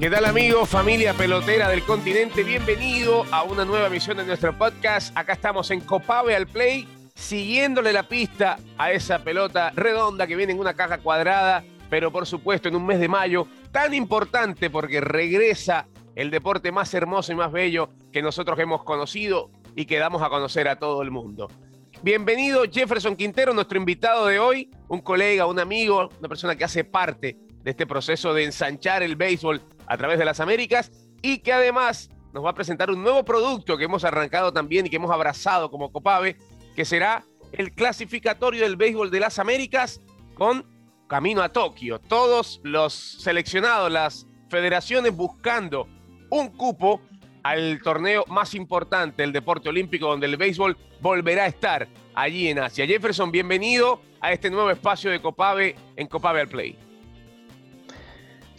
¿Qué tal amigos, familia pelotera del continente? Bienvenido a una nueva emisión de nuestro podcast. Acá estamos en Copave al Play, siguiéndole la pista a esa pelota redonda que viene en una caja cuadrada, pero por supuesto en un mes de mayo tan importante porque regresa el deporte más hermoso y más bello que nosotros hemos conocido y que damos a conocer a todo el mundo. Bienvenido Jefferson Quintero, nuestro invitado de hoy, un colega, un amigo, una persona que hace parte de este proceso de ensanchar el béisbol a través de las Américas y que además nos va a presentar un nuevo producto que hemos arrancado también y que hemos abrazado como Copave, que será el clasificatorio del béisbol de las Américas con camino a Tokio. Todos los seleccionados, las federaciones buscando un cupo al torneo más importante, el deporte olímpico, donde el béisbol volverá a estar allí en Asia. Jefferson, bienvenido a este nuevo espacio de Copave en Copave al Play.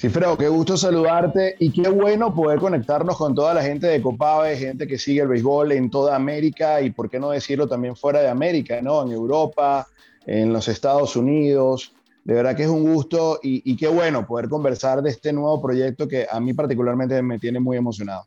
Sí, Fredo, qué gusto saludarte y qué bueno poder conectarnos con toda la gente de Copave, gente que sigue el béisbol en toda América y por qué no decirlo también fuera de América, ¿no? En Europa, en los Estados Unidos. De verdad que es un gusto y, y qué bueno poder conversar de este nuevo proyecto que a mí particularmente me tiene muy emocionado.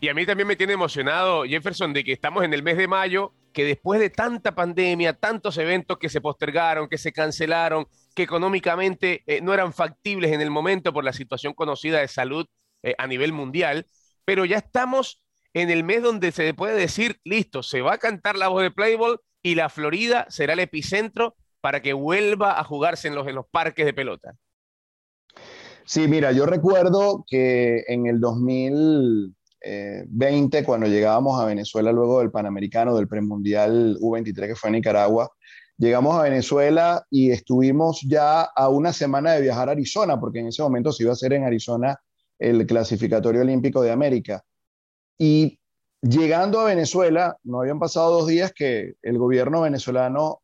Y a mí también me tiene emocionado, Jefferson, de que estamos en el mes de mayo, que después de tanta pandemia, tantos eventos que se postergaron, que se cancelaron, que económicamente eh, no eran factibles en el momento por la situación conocida de salud eh, a nivel mundial, pero ya estamos en el mes donde se puede decir, listo, se va a cantar la voz de Playboy y la Florida será el epicentro para que vuelva a jugarse en los, en los parques de pelota. Sí, mira, yo recuerdo que en el 2000 20, eh, cuando llegábamos a Venezuela luego del Panamericano, del Premundial U23 que fue en Nicaragua, llegamos a Venezuela y estuvimos ya a una semana de viajar a Arizona, porque en ese momento se iba a hacer en Arizona el clasificatorio olímpico de América. Y llegando a Venezuela, no habían pasado dos días que el gobierno venezolano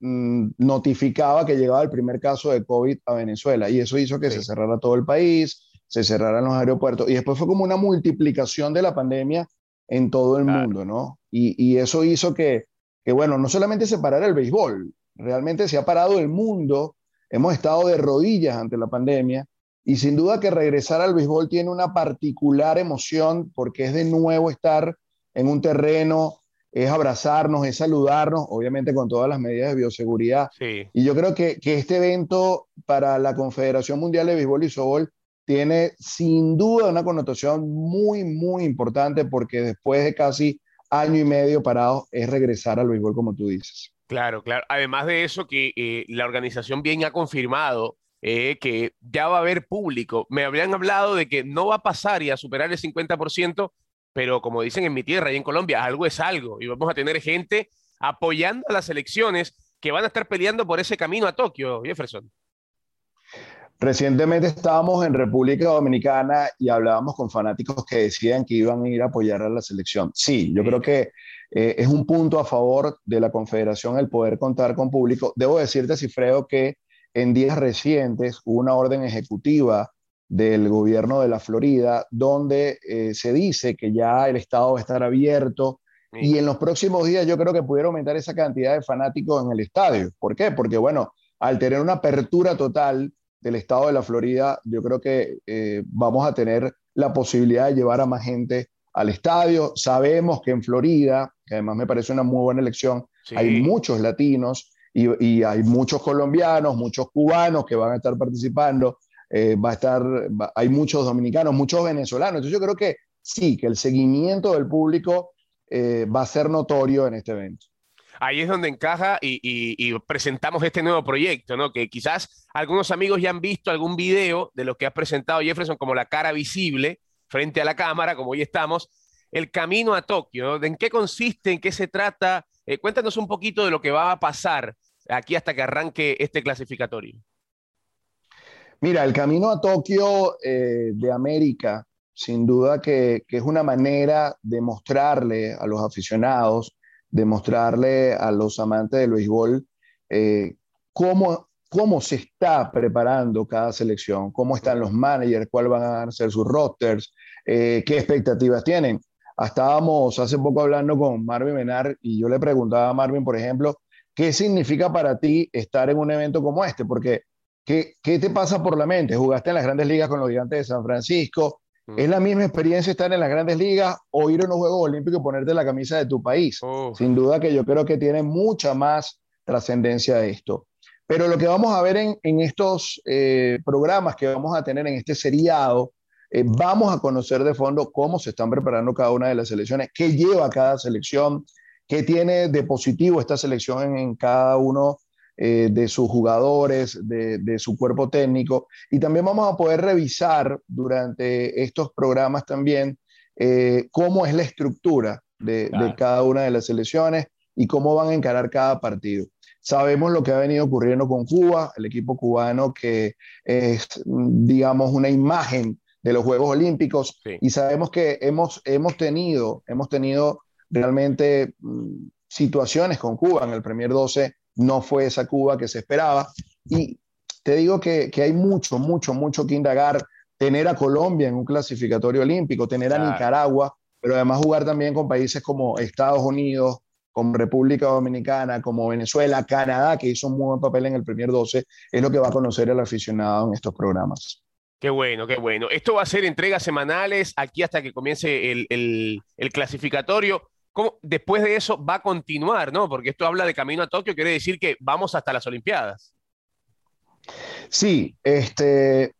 mm, notificaba que llegaba el primer caso de COVID a Venezuela y eso hizo que se cerrara todo el país, se cerraran los aeropuertos. Y después fue como una multiplicación de la pandemia en todo el mundo, ¿no? Y, eso hizo que, que, bueno, no solamente se parara el béisbol, realmente se ha parado el mundo, hemos estado de rodillas ante la pandemia. Y sin duda que regresar al béisbol tiene una particular emoción porque es de nuevo estar en un terreno, es abrazarnos, es saludarnos, obviamente con todas las medidas de bioseguridad. Y yo creo que, que, este evento para la Confederación Mundial de Béisbol y Softball tiene sin duda una connotación muy, muy importante porque después de casi año y medio parado es regresar al béisbol, como tú dices. Claro, claro. Además de eso, que eh, la organización bien ha confirmado eh, que ya va a haber público. Me habrían hablado de que no va a pasar y a superar el 50%, pero como dicen en mi tierra y en Colombia, algo es algo. Y vamos a tener gente apoyando a las elecciones que van a estar peleando por ese camino a Tokio, Jefferson. Recientemente estábamos en República Dominicana y hablábamos con fanáticos que decían que iban a ir a apoyar a la selección. Sí, yo creo que eh, es un punto a favor de la Confederación el poder contar con público. Debo decirte, Cifreo, que en días recientes hubo una orden ejecutiva del gobierno de la Florida donde eh, se dice que ya el estado va a estar abierto y en los próximos días yo creo que pudiera aumentar esa cantidad de fanáticos en el estadio. ¿Por qué? Porque bueno, al tener una apertura total, del estado de la Florida, yo creo que eh, vamos a tener la posibilidad de llevar a más gente al estadio. Sabemos que en Florida, que además me parece una muy buena elección, hay muchos latinos y, hay muchos colombianos, muchos cubanos que van a estar participando. Eh, va a estar, hay muchos dominicanos, muchos venezolanos. Entonces yo creo que sí, que el seguimiento del público eh, va a ser notorio en este evento ahí es donde encaja y, presentamos este nuevo proyecto, ¿no? Que quizás algunos amigos ya han visto algún video de lo que ha presentado Jefferson como la cara visible frente a la cámara, como hoy estamos, el camino a Tokio, ¿no? ¿En qué consiste? ¿En qué se trata? Eh, cuéntanos un poquito de lo que va a pasar aquí hasta que arranque este clasificatorio. Mira, el camino a Tokio eh, de América, sin duda que, que, es una manera de mostrarle a los aficionados demostrarle a los amantes del béisbol eh, cómo, cómo se está preparando cada selección, cómo están los managers, cuáles van a ser sus rosters, eh, qué expectativas tienen. Estábamos hace poco hablando con Marvin Menar y yo le preguntaba a Marvin, por ejemplo, ¿qué significa para ti estar en un evento como este? Porque, ¿qué, ¿qué te pasa por la mente? Jugaste en las grandes ligas con los gigantes de San Francisco, Es la misma experiencia estar en las grandes ligas o ir a unos Juegos Olímpicos y ponerte la camisa de tu país. Sin duda que yo creo que tiene mucha más trascendencia esto. Pero lo que vamos a ver en, estos eh, programas que vamos a tener en este seriado, eh, vamos a conocer de fondo cómo se están preparando cada una de las selecciones, qué lleva cada selección, qué tiene de positivo esta selección en, cada uno eh, de sus jugadores, de, su cuerpo técnico. Y también vamos a poder revisar durante estos programas también cómo es la estructura de, de cada una de las selecciones y cómo van a encarar cada partido. Sabemos lo que ha venido ocurriendo con Cuba, el equipo cubano que es, digamos, una imagen de los Juegos Olímpicos y sabemos que hemos, hemos, tenido, hemos tenido realmente mm, situaciones con Cuba. En el Premier 12 no fue esa Cuba que se esperaba y te digo que, que hay mucho, mucho, mucho que indagar. Tener a Colombia en un clasificatorio olímpico, tener a Nicaragua, pero además jugar también con países como Estados Unidos, como República Dominicana, como Venezuela, Canadá, que hizo un muy buen papel en el primer 12, es lo que va a conocer el aficionado en estos programas. Qué bueno, qué bueno. Esto va a ser entregas semanales aquí hasta que comience el, clasificatorio. ¿Cómo, después de eso va a continuar, ¿no? Porque esto habla de camino a Tokio, quiere decir que vamos hasta las Olimpiadas. Sí, este,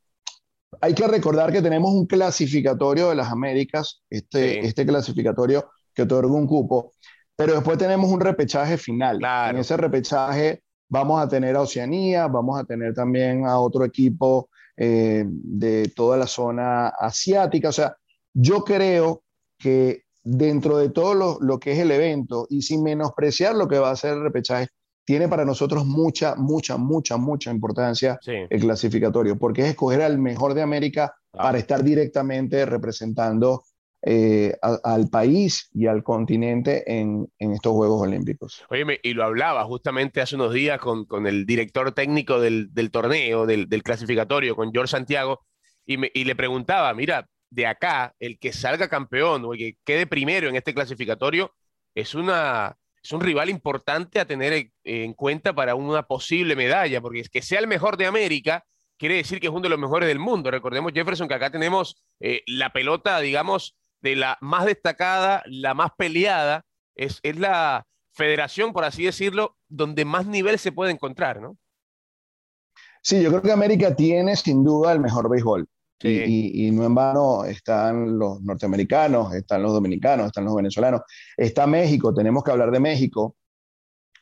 hay que recordar que tenemos un clasificatorio de las Américas, este, este clasificatorio que otorga un cupo, pero después tenemos un repechaje final. En ese repechaje vamos a tener a Oceanía, vamos a tener también a otro equipo eh, de toda la zona asiática. O sea, yo creo que dentro de todo lo, que es el evento y sin menospreciar lo que va a ser el repechaje, tiene para nosotros mucha, mucha, mucha, mucha importancia el clasificatorio, porque es escoger al mejor de América para estar directamente representando eh, al país y al continente en, estos Juegos Olímpicos. Oye, y lo hablaba justamente hace unos días con, el director técnico del, torneo, del, clasificatorio, con George Santiago, y, le preguntaba, mira, de acá, el que salga campeón o el que quede primero en este clasificatorio es, una, es un rival importante a tener en cuenta para una posible medalla, porque es que sea el mejor de América quiere decir que es uno de los mejores del mundo. Recordemos, Jefferson, que acá tenemos eh, la pelota, digamos, de la más destacada, la más peleada, es, es la federación, por así decirlo, donde más nivel se puede encontrar, ¿no? Sí, yo creo que América tiene sin duda el mejor béisbol. Y, no en vano están los norteamericanos, están los dominicanos, están los venezolanos, está México, tenemos que hablar de México,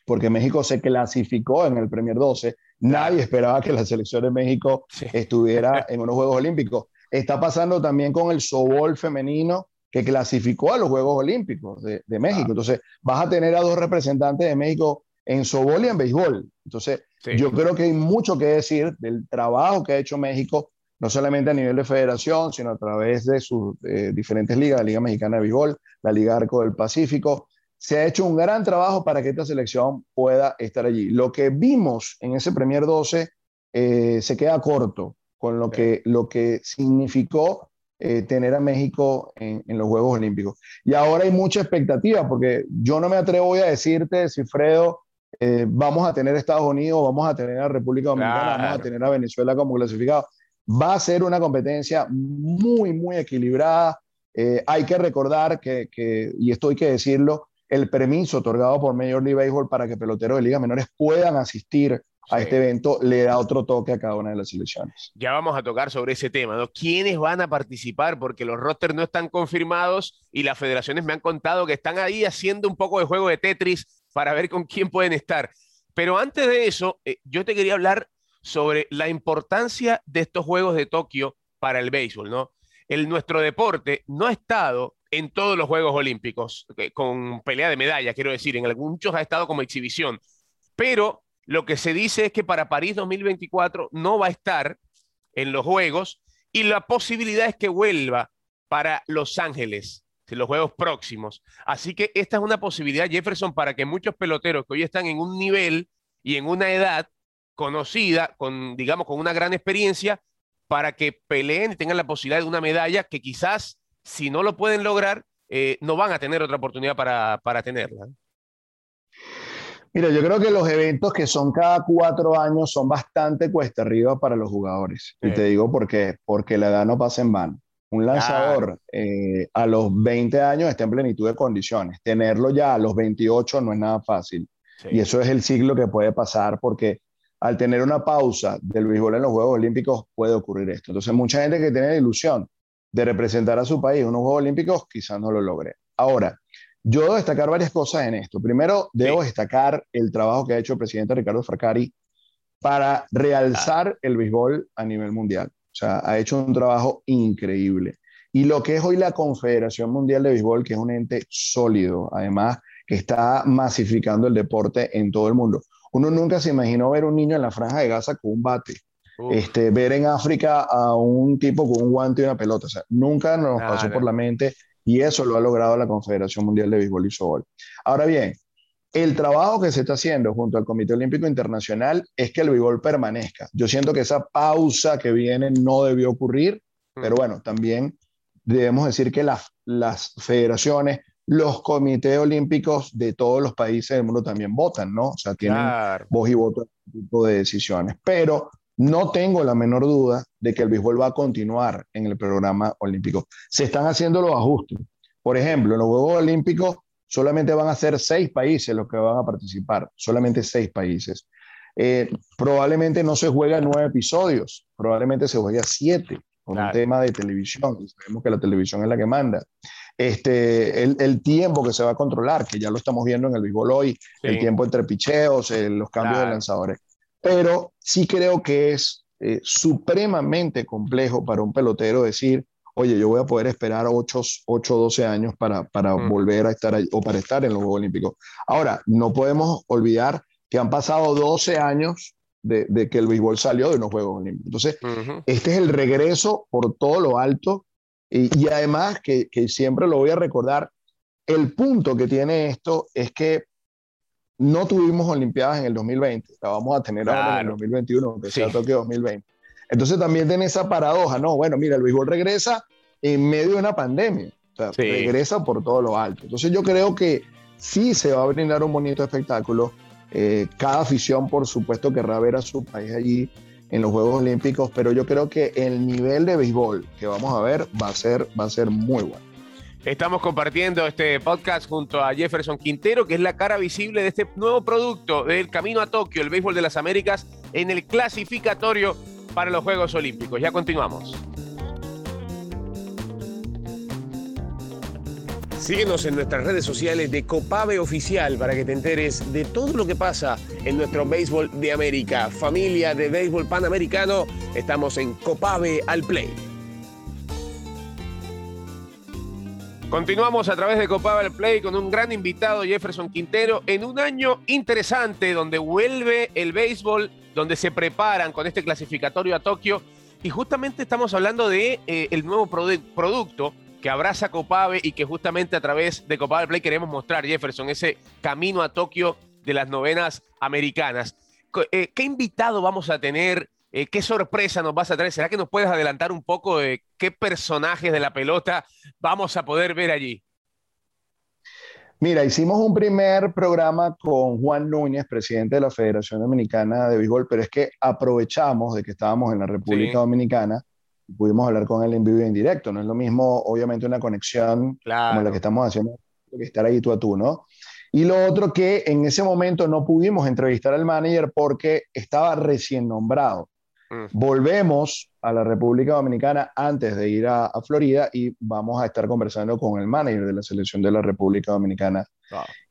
porque México se clasificó en el Premier 12. Nadie esperaba que la selección de México estuviera en unos Juegos Olímpicos. Está pasando también con el sobol femenino, que clasificó a los Juegos Olímpicos de, México. Entonces, vas a tener a dos representantes de México en sobol y en béisbol. Entonces, yo creo que hay mucho que decir del trabajo que ha hecho México, no solamente a nivel de federación, sino a través de sus eh, diferentes ligas, la Liga Mexicana de Béisbol, la Liga Arco del Pacífico. Se ha hecho un gran trabajo para que esta selección pueda estar allí. Lo que vimos en ese Premier 12 eh, se queda corto con lo, que, lo que significó eh, tener a México en, los Juegos Olímpicos. Y ahora hay mucha expectativa, porque yo no me atrevo a decirte, Cifredo, eh, vamos a tener Estados Unidos, vamos a tener a República Dominicana, vamos a tener a Venezuela como clasificado. Va a ser una competencia muy, muy equilibrada. Eh, hay que recordar que, que, y esto hay que decirlo, el permiso otorgado por Major League Baseball para que peloteros de ligas menores puedan asistir a este evento le da otro toque a cada una de las selecciones. Ya vamos a tocar sobre ese tema, ¿no? ¿Quiénes van a participar? Porque los rosters no están confirmados y las federaciones me han contado que están ahí haciendo un poco de juego de Tetris para ver con quién pueden estar. Pero antes de eso, eh, yo te quería hablar sobre la importancia de estos Juegos de Tokio para el béisbol, ¿no? El, nuestro deporte no ha estado en todos los Juegos Olímpicos, eh, con pelea de medalla, quiero decir, en muchos ha estado como exhibición, pero lo que se dice es que para París 2024 no va a estar en los Juegos y la posibilidad es que vuelva para Los Ángeles, los Juegos próximos. Así que esta es una posibilidad, Jefferson, para que muchos peloteros que hoy están en un nivel y en una edad conocida, con, digamos, con una gran experiencia, para que peleen y tengan la posibilidad de una medalla que quizás, si no lo pueden lograr, eh, no van a tener otra oportunidad para, para tenerla. Mira, yo creo que los eventos que son cada cuatro años son bastante cuesta arriba para los jugadores. Y te digo por qué, porque la edad no pasa en vano. un lanzador eh, a los 20 años está en plenitud de condiciones. Tenerlo ya a los 28 no es nada fácil. Y eso es el siglo que puede pasar porque al tener una pausa del béisbol en los Juegos Olímpicos puede ocurrir esto. Entonces, mucha gente que tiene la ilusión de representar a su país en unos Juegos Olímpicos quizás no lo logre. Ahora, yo debo destacar varias cosas en esto. Primero, debo destacar el trabajo que ha hecho el presidente Ricardo Fracari para realzar el béisbol a nivel mundial. O sea, ha hecho un trabajo increíble. Y lo que es hoy la Confederación Mundial de Béisbol, que es un ente sólido, además, que está masificando el deporte en todo el mundo. Uno nunca se imaginó ver un niño en la franja de Gaza con un bate. Este, ver en África a un tipo con un guante y una pelota. O sea, nunca nos pasó por la mente y eso lo ha logrado la Confederación Mundial de Béisbol y Softball. Ahora bien, el trabajo que se está haciendo junto al Comité Olímpico Internacional es que el béisbol permanezca. Yo siento que esa pausa que viene no debió ocurrir, pero bueno, también debemos decir que las, las federaciones, los comités olímpicos de todos los países del mundo también votan, ¿no? O sea, tienen voz y voto en este tipo de decisiones. Pero no tengo la menor duda de que el béisbol va a continuar en el programa olímpico. Se están haciendo los ajustes. Por ejemplo, en los Juegos Olímpicos solamente van a ser seis países los que van a participar, solamente seis países. Eh, probablemente no se juega nueve episodios, probablemente se juega siete, con un tema de televisión, sabemos que la televisión es la que manda. Este, el, tiempo que se va a controlar, que ya lo estamos viendo en el béisbol hoy, el tiempo entre picheos, eh, los cambios de lanzadores. Pero sí creo que es eh, supremamente complejo para un pelotero decir, oye, yo voy a poder esperar 8 o 12 años para, para mm. volver a estar ahí, o para estar en los Juegos Olímpicos. Ahora, no podemos olvidar que han pasado 12 años de, de que el béisbol salió de los Juegos Olímpicos. Entonces, este es el regreso por todo lo alto y, y además que, que, siempre lo voy a recordar, el punto que tiene esto es que no tuvimos Olimpiadas en el 2020, la vamos a tener ahora en el 2021, que sea Tokio 2020. Entonces también tiene esa paradoja, no, bueno, mira, el béisbol regresa en medio de una pandemia, o sea, regresa por todo lo alto. Entonces yo creo que sí se va a brindar un bonito espectáculo. Eh, cada afición, por supuesto, querrá ver a su país allí en los Juegos Olímpicos, pero yo creo que el nivel de béisbol que vamos a ver va a ser, va a ser muy bueno. Estamos compartiendo este podcast junto a Jefferson Quintero, que es la cara visible de este nuevo producto del Camino a Tokio, el béisbol de las Américas, en el clasificatorio para los Juegos Olímpicos. Ya continuamos. Síguenos en nuestras redes sociales de Copave Oficial para que te enteres de todo lo que pasa en nuestro béisbol de América. Familia de béisbol panamericano, estamos en Copave al Play. Continuamos a través de Copave al Play con un gran invitado, Jefferson Quintero, en un año interesante donde vuelve el béisbol donde se preparan con este clasificatorio a Tokio. Y justamente estamos hablando de eh, el nuevo producto que abraza Copave y que justamente a través de Copave Play queremos mostrar, Jefferson, ese camino a Tokio de las novenas americanas. Eh, ¿Qué invitado vamos a tener? Eh, ¿Qué sorpresa nos vas a traer? ¿Será que nos puedes adelantar un poco de qué personajes de la pelota vamos a poder ver allí? Mira, hicimos un primer programa con Juan Núñez, presidente de la Federación Dominicana de Béisbol, pero es que aprovechamos de que estábamos en la República Dominicana pudimos hablar con él en vivo y en directo. No es lo mismo, obviamente, una conexión como la que estamos haciendo, que estar ahí tú a tú, ¿no? Y lo otro que en ese momento no pudimos entrevistar al manager porque estaba recién nombrado. Mm. Volvemos a la República Dominicana antes de ir a, Florida y vamos a estar conversando con el manager de la selección de la República Dominicana.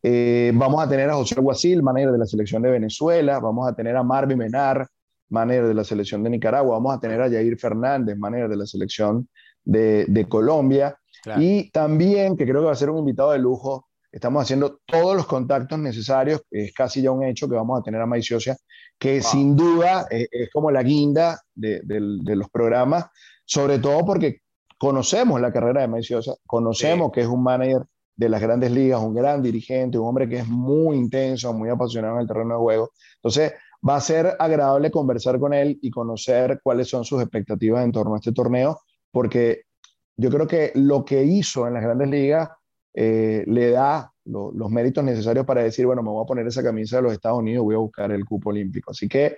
Eh, vamos a tener a José Guasil, manager de la selección de Venezuela, vamos a tener a Marvin Menar, manager de la selección de Nicaragua, vamos a tener a Jair Fernández, manager de la selección de, de Colombia, y también, que creo que va a ser un invitado de lujo, Estamos haciendo todos los contactos necesarios, es casi ya un hecho que vamos a tener a Maiciosia, que sin duda es, como la guinda de, los programas, sobre todo porque conocemos la carrera de Maiciosa, conocemos que es un manager de las grandes ligas, un gran dirigente, un hombre que es muy intenso, muy apasionado en el terreno de juego. Entonces, va a ser agradable conversar con él y conocer cuáles son sus expectativas en torno a este torneo, porque yo creo que lo que hizo en las grandes ligas eh, le da los méritos necesarios para decir, bueno, me voy a poner esa camisa de los Estados Unidos, voy a buscar el cupo olímpico. Así que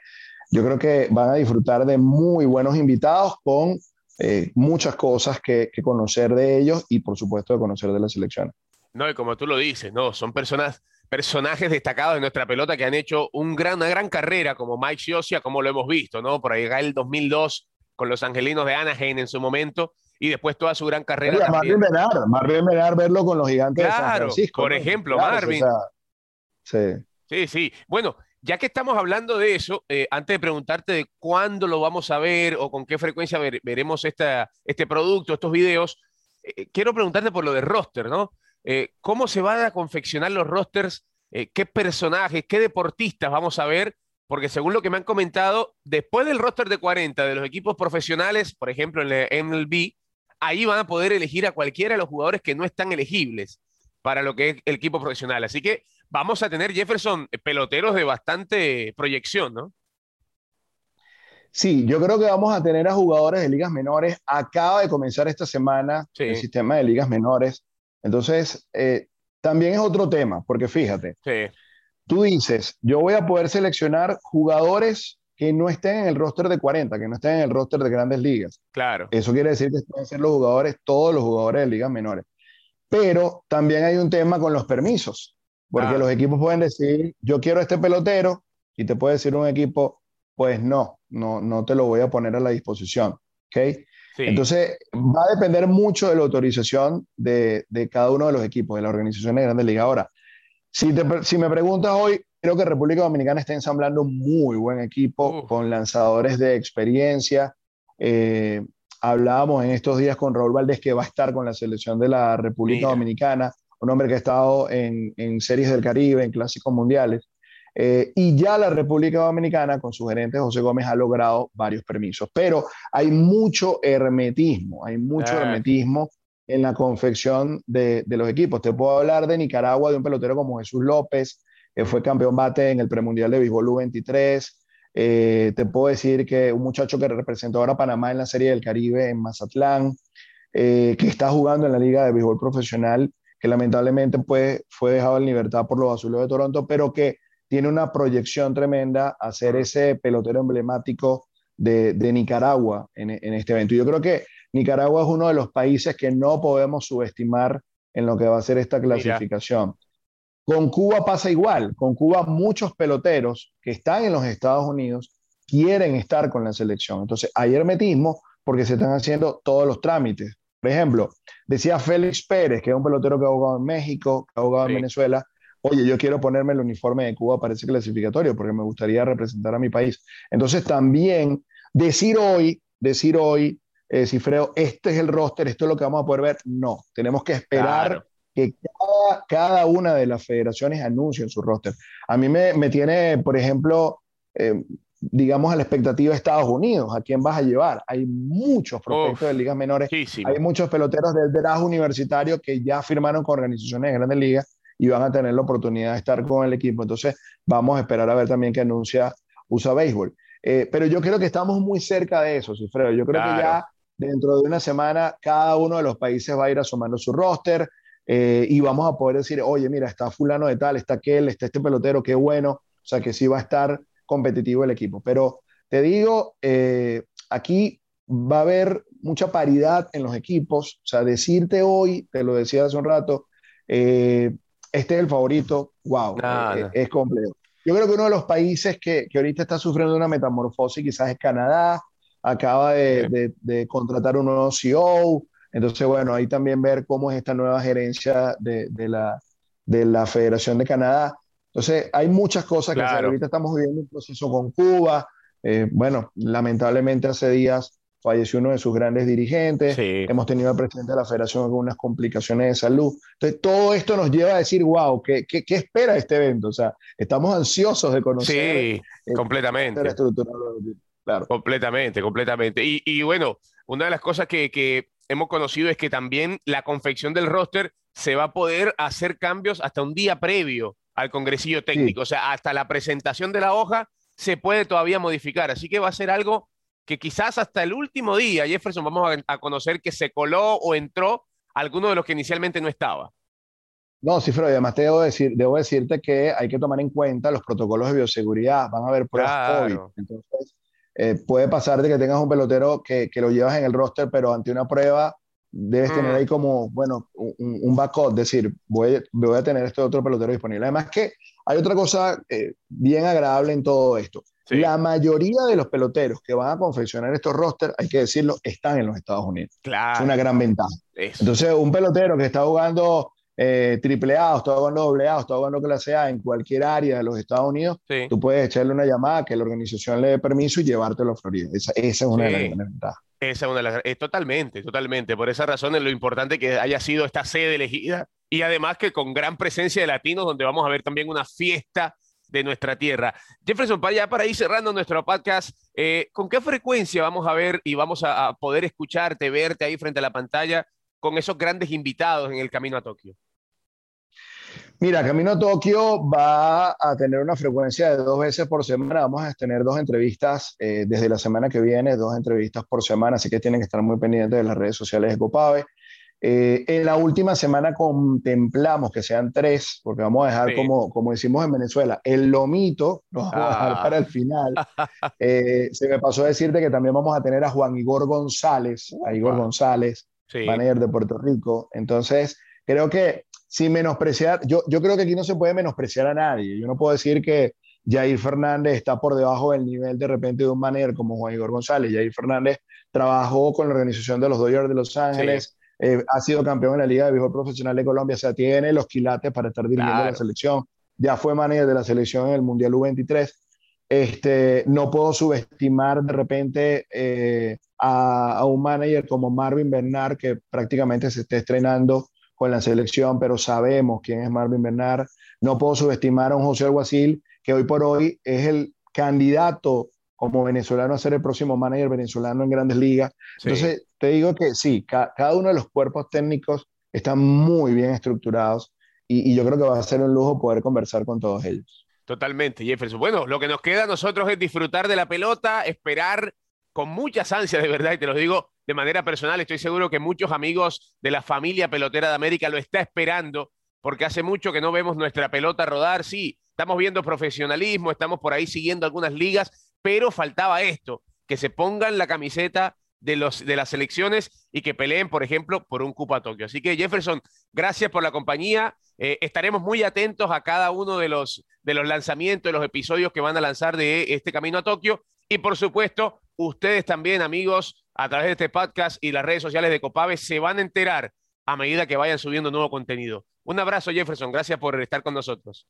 yo creo que van a disfrutar de muy buenos invitados con eh, muchas cosas que, conocer de ellos y por supuesto de conocer de la selección. No, y como tú lo dices, no, son personas, personajes destacados de nuestra pelota que han hecho un gran, una gran carrera, como Mike Sciocia, como lo hemos visto, ¿no? Por ahí el 2002 con los angelinos de Anaheim en su momento, y después toda su gran carrera. Marvin Menard, Marvin Menard verlo con los gigantes de San Francisco. Por ejemplo, Marvin. sí. Sí, sí. Bueno, ya que estamos hablando de eso, eh, antes de preguntarte de cuándo lo vamos a ver o con qué frecuencia veremos este producto, estos videos, eh, quiero preguntarte por lo de roster, ¿no? Eh, ¿Cómo se van a confeccionar los rosters? ¿Qué personajes, qué deportistas vamos a ver? Porque según lo que me han comentado, después del roster de 40 de los equipos profesionales, por ejemplo en el MLB, ahí van a poder elegir a cualquiera de los jugadores que no están elegibles para lo que es el equipo profesional. Así que vamos a tener, Jefferson, peloteros de bastante proyección, ¿no? Sí, yo creo que vamos a tener a jugadores de ligas menores. Acaba de comenzar esta semana el sistema de ligas menores. Entonces, eh, también es otro tema, porque fíjate, tú dices, yo voy a poder seleccionar jugadores que no estén en el roster de 40, que no estén en el roster de grandes ligas. Claro. Eso quiere decir que pueden ser los jugadores, todos los jugadores de ligas menores. Pero también hay un tema con los permisos. Porque los equipos pueden decir, yo quiero este pelotero, y te puede decir un equipo, pues no, no, no te lo voy a poner a la disposición. ¿okay? Entonces, va a depender mucho de la autorización de, de, cada uno de los equipos, de la organización de Grandes Ligas. Ahora, si, si me preguntas hoy, creo que República Dominicana está ensamblando un muy buen equipo con lanzadores de experiencia. Eh, hablábamos en estos días con Raúl Valdés que va a estar con la selección de la República Dominicana un hombre que ha estado en, series del Caribe, en clásicos mundiales. Eh, y ya la República Dominicana, con su gerente José Gómez, ha logrado varios permisos. Pero hay mucho hermetismo, hay mucho hermetismo en la confección de, los equipos. Te puedo hablar de Nicaragua, de un pelotero como Jesús López, que fue campeón bate en el premundial de béisbol U23. Eh, te puedo decir que un muchacho que representó ahora a Panamá en la Serie del Caribe en Mazatlán, eh, que está jugando en la Liga de Béisbol Profesional que lamentablemente pues, fue dejado en libertad por los Azules de Toronto, pero que tiene una proyección tremenda a ser ese pelotero emblemático de, Nicaragua en, este evento. Yo creo que Nicaragua es uno de los países que no podemos subestimar en lo que va a ser esta clasificación. Con Cuba pasa igual. Con Cuba muchos peloteros que están en los Estados Unidos quieren estar con la selección. Entonces hay hermetismo porque se están haciendo todos los trámites. Por ejemplo, decía Félix Pérez, que es un pelotero que ha jugado en México, que ha jugado en Venezuela, oye, yo quiero ponerme el uniforme de Cuba para ese clasificatorio porque me gustaría representar a mi país. Entonces también decir hoy, decir hoy, eh, Cifreo, este es el roster, esto es lo que vamos a poder ver, no, tenemos que esperar que cada, una de las federaciones anuncien su roster. A mí me, me tiene, por ejemplo, eh, digamos, a la expectativa de Estados Unidos. ¿A quién vas a llevar? Hay muchos prospectos de ligas menores. Hay muchos peloteros del draft universitario que ya firmaron con organizaciones de grandes ligas y van a tener la oportunidad de estar con el equipo. Entonces, vamos a esperar a ver también que anuncia USA Béisbol. Eh, pero yo creo que estamos muy cerca de eso, Cifredo. Yo creo que ya dentro de una semana cada uno de los países va a ir asomando su roster eh, y vamos a poder decir, oye, mira, está fulano de tal, está aquel, está este pelotero, qué bueno. O sea, que sí va a estar competitivo el equipo. Pero te digo, eh, aquí va a haber mucha paridad en los equipos. O sea, decirte hoy, te lo decía hace un rato, eh, este es el favorito, wow, eh, es complejo. Yo creo que uno de los países que, que, ahorita está sufriendo una metamorfosis quizás es Canadá, acaba de, de, contratar un nuevo CEO, entonces bueno, ahí también ver cómo es esta nueva gerencia de, de la, de la Federación de Canadá. Entonces, hay muchas cosas que Ahorita estamos viviendo un proceso con Cuba. Eh, bueno, lamentablemente hace días falleció uno de sus grandes dirigentes. Hemos tenido al presidente de la federación con unas complicaciones de salud. Entonces, todo esto nos lleva a decir, wow, ¿qué, qué, qué espera este evento? O sea, estamos ansiosos de conocer. Sí, eh, completamente. Claro. Completamente, completamente. Y, y, bueno, una de las cosas que, que hemos conocido es que también la confección del roster se va a poder hacer cambios hasta un día previo al congresillo técnico. O sea, hasta la presentación de la hoja se puede todavía modificar. Así que va a ser algo que quizás hasta el último día, Jefferson, vamos a, conocer que se coló o entró alguno de los que inicialmente no estaba. No, sí, pero además te debo, decir, debo decirte que hay que tomar en cuenta los protocolos de bioseguridad. Van a haber pruebas COVID. Entonces, eh, puede pasar de que tengas un pelotero que, que, lo llevas en el roster, pero ante una prueba debes tener mm. ahí como, bueno, un, un backup, decir, voy, voy a tener este otro pelotero disponible. Además que hay otra cosa eh, bien agradable en todo esto. La mayoría de los peloteros que van a confeccionar estos rosters, hay que decirlo, están en los Estados Unidos. Claro. Es una gran ventaja. Entonces, un pelotero que está jugando eh, triple A, o está jugando doble A, o está jugando clase A en cualquier área de los Estados Unidos, tú puedes echarle una llamada que la organización le dé permiso y llevártelo a Florida. Esa, es una de las grandes ventajas. Esa es una de las eh, totalmente, totalmente. Por esa razón es lo importante que haya sido esta sede elegida y además que con gran presencia de latinos, donde vamos a ver también una fiesta de nuestra tierra. Jefferson, ya para ir cerrando nuestro podcast, eh, ¿con qué frecuencia vamos a ver y vamos a, poder escucharte, verte ahí frente a la pantalla con esos grandes invitados en el camino a Tokio? Mira, Camino a Tokio va a tener una frecuencia de dos veces por semana. Vamos a tener dos entrevistas eh, desde la semana que viene, dos entrevistas por semana, así que tienen que estar muy pendientes de las redes sociales de Copave. Eh, en la última semana contemplamos que sean tres, porque vamos a dejar, como, como decimos en Venezuela, el lomito, lo vamos a dejar ah. para el final. Eh, se me pasó decirte que también vamos a tener a Juan Igor González, a Igor González, manager de Puerto Rico. Entonces, creo que sin menospreciar, yo, yo creo que aquí no se puede menospreciar a nadie. Yo no puedo decir que Jair Fernández está por debajo del nivel de repente de un manager como Juan Igor González. Jair Fernández trabajó con la organización de los Dodgers de Los Ángeles. Eh, ha sido campeón en la Liga de Béisbol Profesional de Colombia, o sea, tiene los quilates para estar dirigiendo la selección, ya fue manager de la selección en el Mundial U23. Este, no puedo subestimar de repente eh, a, un manager como Marvin Bernard, que prácticamente se está estrenando con la selección, pero sabemos quién es Marvin Bernard. No puedo subestimar a un José Alguacil, que hoy por hoy es el candidato como venezolano a ser el próximo manager venezolano en grandes ligas. Entonces, te digo que sí, cada uno de los cuerpos técnicos están muy bien estructurados y, yo creo que va a ser un lujo poder conversar con todos ellos. Totalmente, Jefferson. Bueno, lo que nos queda a nosotros es disfrutar de la pelota, esperar con muchas ansias, de verdad, y te lo digo de manera personal, estoy seguro que muchos amigos de la familia pelotera de América lo está esperando, porque hace mucho que no vemos nuestra pelota rodar. Sí, estamos viendo profesionalismo, estamos por ahí siguiendo algunas ligas, pero faltaba esto, que se pongan la camiseta de, los, de las elecciones y que peleen, por ejemplo, por un cupo a Tokio. Así que Jefferson, gracias por la compañía. Eh, estaremos muy atentos a cada uno de los, de los lanzamientos, de los episodios que van a lanzar de este camino a Tokio. Y por supuesto, ustedes también, amigos, a través de este podcast y las redes sociales de Copave, se van a enterar a medida que vayan subiendo nuevo contenido. Un abrazo, Jefferson. Gracias por estar con nosotros.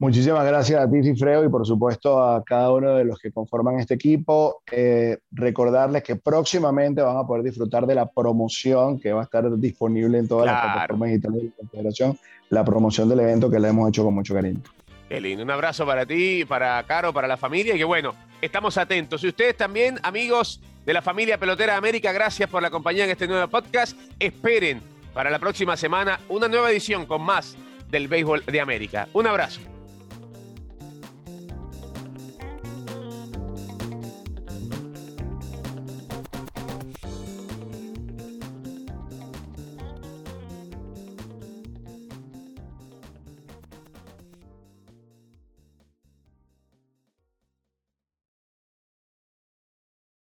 Muchísimas gracias a ti, Cifreo, y por supuesto a cada uno de los que conforman este equipo. Eh, recordarles que próximamente van a poder disfrutar de la promoción que va a estar disponible en todas las plataformas digitales de la Confederación, la promoción del evento que le hemos hecho con mucho cariño. Qué lindo. Un abrazo para ti, para Caro, para la familia. Y que bueno, estamos atentos. Y ustedes también, amigos de la familia Pelotera de América, gracias por la compañía en este nuevo podcast. Esperen para la próxima semana una nueva edición con más del béisbol de América. Un abrazo.